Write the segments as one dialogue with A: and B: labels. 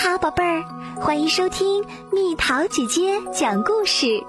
A: 好，宝贝儿，欢迎收听蜜桃姐姐讲故事。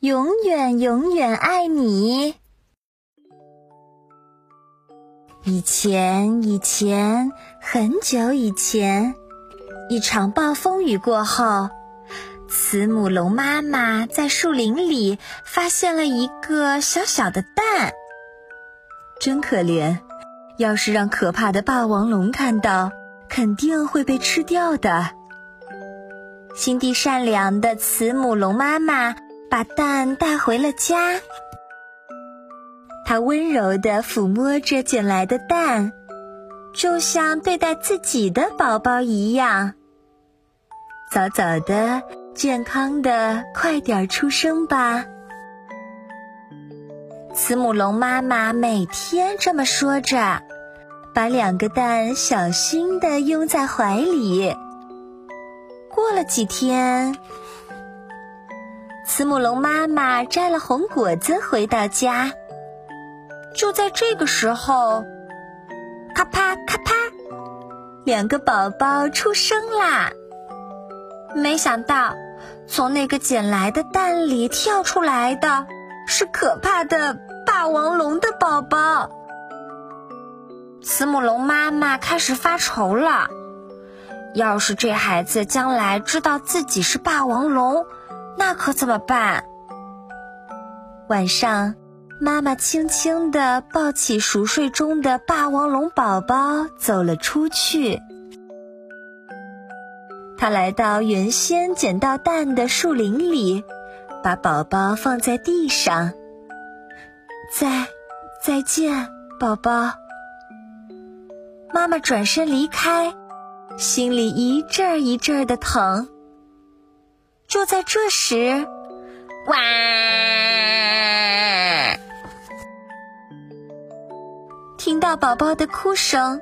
A: 永远永远爱你。以前以前很久以前，一场暴风雨过后，慈母龙妈妈在树林里发现了一个小小的蛋，
B: 真可怜。要是让可怕的霸王龙看到，肯定会被吃掉的。
A: 心地善良的慈母龙妈妈把蛋带回了家，她温柔地抚摸着捡来的蛋，就像对待自己的宝宝一样。早早的、健康的，快点出生吧！慈母龙妈妈每天这么说着。把两个蛋小心地拥在怀里。过了几天，慈母龙妈妈摘了红果子回到家。就在这个时候，咔啪咔啪，两个宝宝出生啦！没想到，从那个捡来的蛋里跳出来的是可怕的霸王龙的宝宝。慈母龙妈妈开始发愁了，要是这孩子将来知道自己是霸王龙，那可怎么办？晚上，妈妈轻轻地抱起熟睡中的霸王龙宝宝，走了出去。她来到原先捡到蛋的树林里，把宝宝放在地上。再，再见，宝宝。妈妈转身离开，心里一阵儿一阵儿的疼。就在这时，哇！听到宝宝的哭声，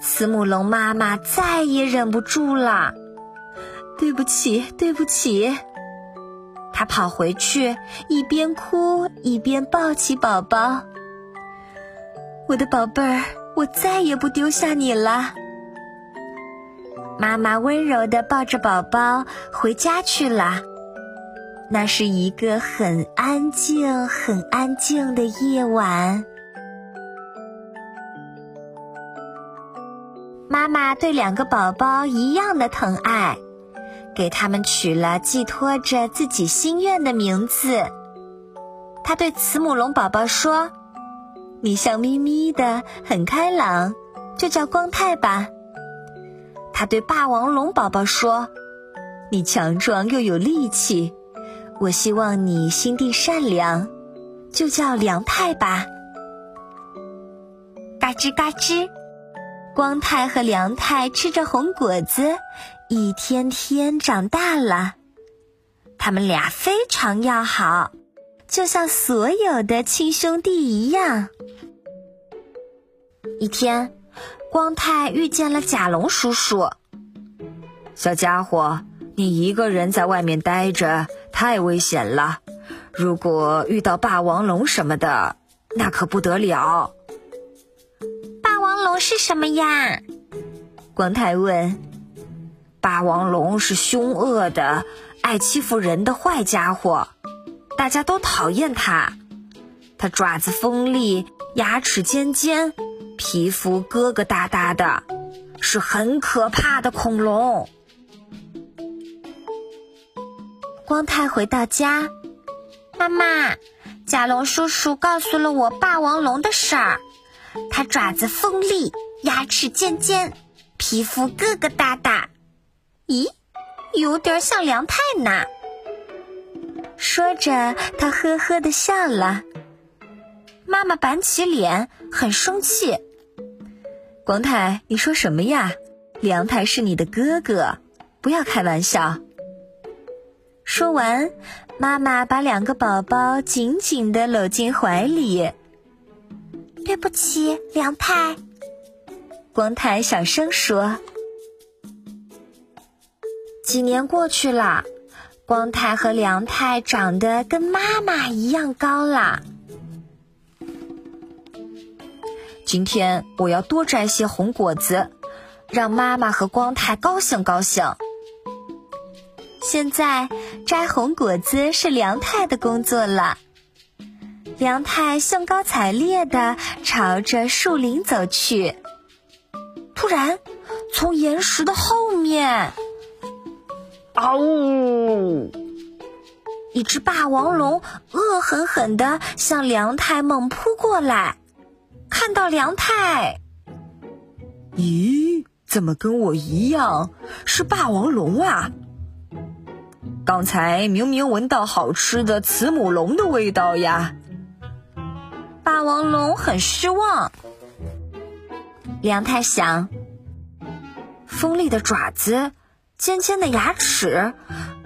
A: 慈母龙妈妈再也忍不住了。对不起，对不起。他跑回去，一边哭一边抱起宝宝。我的宝贝儿。我再也不丢下你了，妈妈温柔的抱着宝宝回家去了。那是一个很安静、很安静的夜晚。妈妈对两个宝宝一样的疼爱，给他们取了寄托着自己心愿的名字。她对慈母龙宝宝说。你笑眯眯的，很开朗，就叫光太吧。他对霸王龙宝宝说：“你强壮又有力气，我希望你心地善良，就叫梁太吧。”嘎吱嘎吱，光太和梁太吃着红果子，一天天长大了。他们俩非常要好。就像所有的亲兄弟一样。一天，光太遇见了甲龙叔叔。
C: 小家伙，你一个人在外面待着太危险了，如果遇到霸王龙什么的，那可不得了。
A: 霸王龙是什么呀？
B: 光太问。
C: 霸王龙是凶恶的、爱欺负人的坏家伙。大家都讨厌它，它爪子锋利，牙齿尖尖，皮肤疙疙瘩瘩的，是很可怕的恐龙。
A: 光太回到家，妈妈，甲龙叔叔告诉了我霸王龙的事儿，它爪子锋利，牙齿尖尖，皮肤疙疙瘩瘩，咦，有点像梁太呢。说着，他呵呵的笑了。妈妈板起脸，很生气。
B: 光太，你说什么呀？梁太是你的哥哥，不要开玩笑。
A: 说完，妈妈把两个宝宝紧紧的搂进怀里。对不起，梁太。光太小声说。几年过去了。光太和梁太长得跟妈妈一样高了。
C: 今天我要多摘些红果子，让妈妈和光太高兴高兴。
A: 现在摘红果子是梁太的工作了。梁太兴高采烈地朝着树林走去。突然，从岩石的后面，
C: 嗷呜！
A: 一只霸王龙恶狠狠地向梁太猛扑过来。看到梁太，
B: 咦，怎么跟我一样是霸王龙啊？刚才明明闻到好吃的慈母龙的味道呀！
A: 霸王龙很失望。梁太想：锋利的爪子，尖尖的牙齿，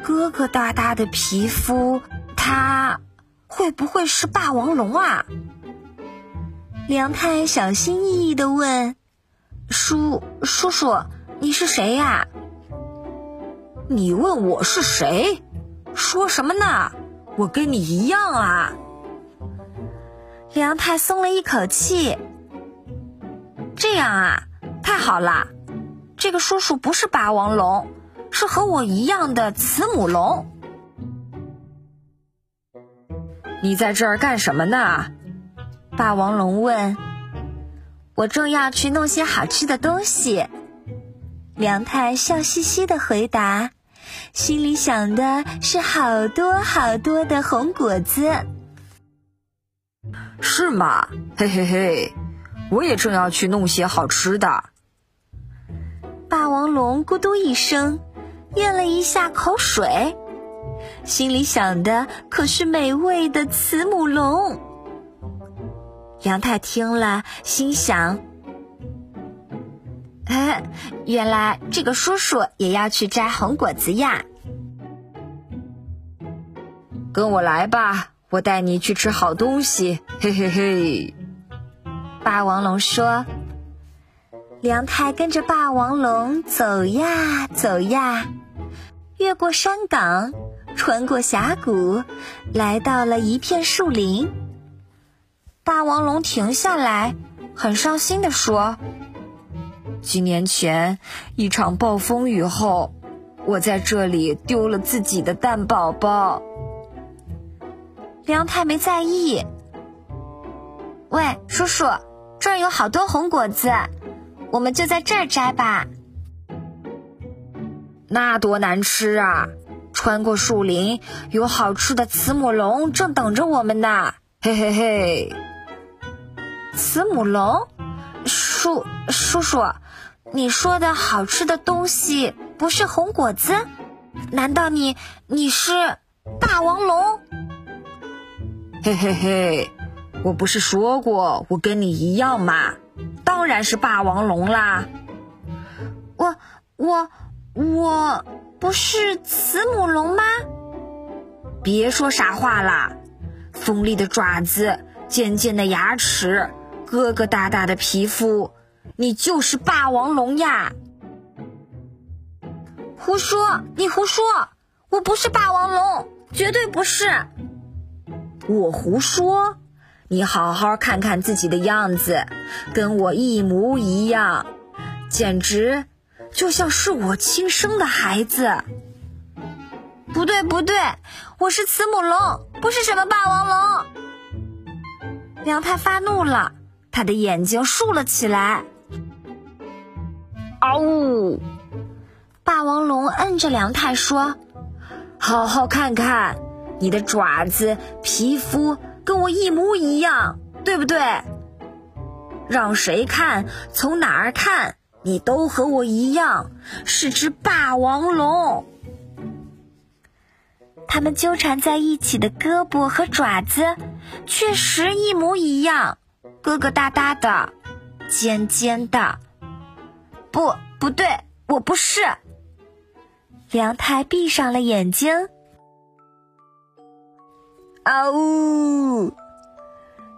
A: 疙疙瘩瘩的皮肤，它会不会是霸王龙啊？梁太小心翼翼的问：“叔叔叔，你是谁呀？”“
C: 你问我是谁？说什么呢？我跟你一样啊。”
A: 梁太松了一口气。这样啊，太好了！这个叔叔不是霸王龙，是和我一样的慈母龙。
C: 你在这儿干什么呢？
A: 霸王龙问：“我正要去弄些好吃的东西。”梁太笑嘻嘻的回答，心里想的是好多好多的红果子。
C: 是吗？嘿嘿嘿，我也正要去弄些好吃的。
A: 霸王龙咕嘟一声，咽了一下口水，心里想的可是美味的慈母龙。杨太听了，心想：“哎，原来这个叔叔也要去摘红果子呀！”
C: 跟我来吧，我带你去吃好东西。嘿嘿嘿！
A: 霸王龙说。梁太跟着霸王龙走呀走呀，越过山岗，穿过峡谷，来到了一片树林。霸王龙停下来，很伤心地说：“
C: 几年前一场暴风雨后，我在这里丢了自己的蛋宝宝。”
A: 梁太没在意。喂，叔叔，这儿有好多红果子，我们就在这儿摘吧。
C: 那多难吃啊！穿过树林，有好吃的慈母龙正等着我们呢。嘿嘿嘿。
A: 慈母龙，叔叔叔，你说的好吃的东西不是红果子？难道你你是霸王龙？
C: 嘿嘿嘿，我不是说过我跟你一样吗？当然是霸王龙啦！
A: 我我我不是慈母龙吗？
C: 别说傻话啦！锋利的爪子，尖尖的牙齿。疙疙瘩瘩的皮肤，你就是霸王龙呀！
A: 胡说，你胡说！我不是霸王龙，绝对不是。
C: 我胡说？你好好看看自己的样子，跟我一模一样，简直就像是我亲生的孩子。
A: 不对，不对，我是慈母龙，不是什么霸王龙。梁太发怒了。他的眼睛竖了起来。
C: 嗷呜！
A: 霸王龙摁着梁太说：“
C: 好好看看，你的爪子、皮肤跟我一模一样，对不对？让谁看，从哪儿看，你都和我一样，是只霸王龙。”
A: 他们纠缠在一起的胳膊和爪子，确实一模一样。疙疙瘩瘩的，尖尖的，不，不对，我不是。梁太闭上了眼睛。
C: 啊呜！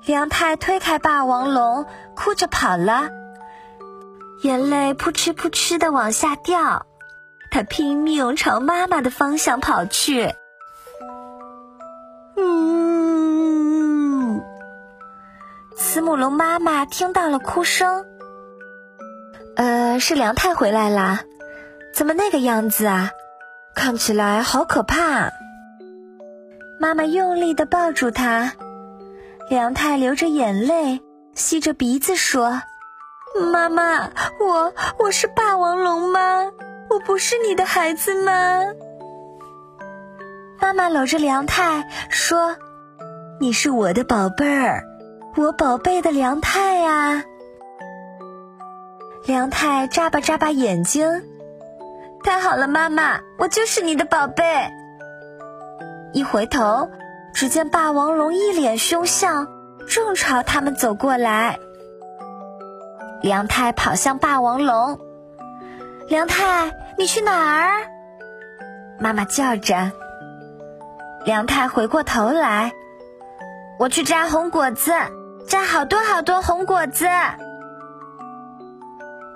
A: 梁太推开霸王龙，哭着跑了，眼泪扑哧扑哧的往下掉。他拼命朝妈妈的方向跑去。慈母龙妈妈听到了哭声。呃，是梁太回来啦，怎么那个样子啊？看起来好可怕。妈妈用力的抱住他，梁太流着眼泪，吸着鼻子说：“妈妈，我我是霸王龙吗？我不是你的孩子吗？”妈妈搂着梁太说：“你是我的宝贝儿，我宝贝的梁太啊。”梁太眨巴眨巴眼睛，太好了，妈妈，我就是你的宝贝。一回头，只见霸王龙一脸凶相，正朝他们走过来。梁太跑向霸王龙：“梁太，你去哪儿？”妈妈叫着。梁太回过头来：“我去摘红果子，摘好多好多红果子。”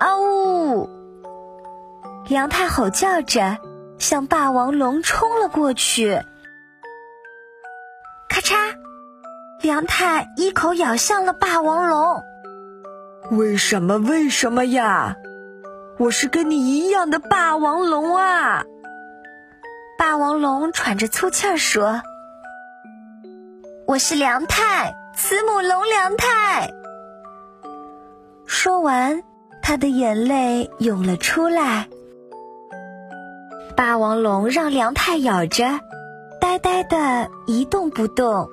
A: 啊呜！梁太吼叫着，向霸王龙冲了过去。咔嚓！梁太一口咬向了霸王龙。
B: 为什么？为什么呀？我是跟你一样的霸王龙啊！
A: 霸王龙喘着粗气儿说：“我是梁太，慈母龙梁太。”说完。他的眼泪涌了出来。霸王龙让梁太咬着，呆呆的一动不动。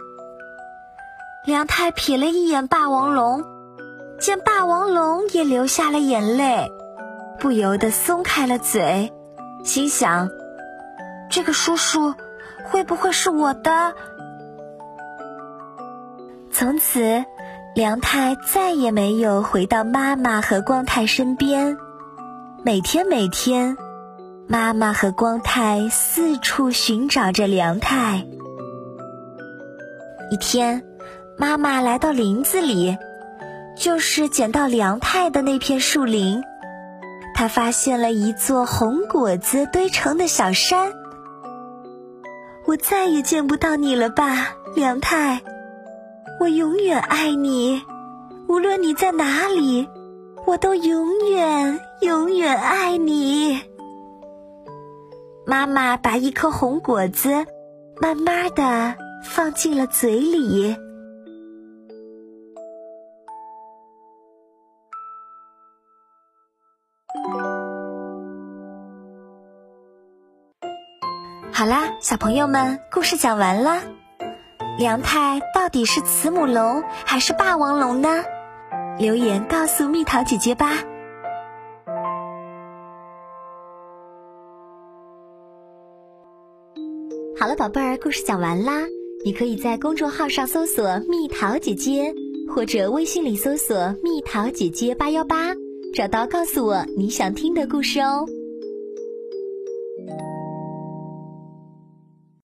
A: 梁太瞥了一眼霸王龙，见霸王龙也流下了眼泪，不由得松开了嘴，心想：这个叔叔会不会是我的？从此。梁太再也没有回到妈妈和光太身边。每天每天，妈妈和光太四处寻找着梁太。一天，妈妈来到林子里，就是捡到梁太的那片树林。他发现了一座红果子堆成的小山。我再也见不到你了吧，梁太？我永远爱你，无论你在哪里，我都永远永远爱你。妈妈把一颗红果子慢慢的放进了嘴里。好啦，小朋友们，故事讲完了。梁太到底是慈母龙还是霸王龙呢？留言告诉蜜桃姐姐吧。好了，宝贝儿，故事讲完啦。你可以在公众号上搜索“蜜桃姐姐”，或者微信里搜索“蜜桃姐姐八幺八”，找到告诉我你想听的故事哦。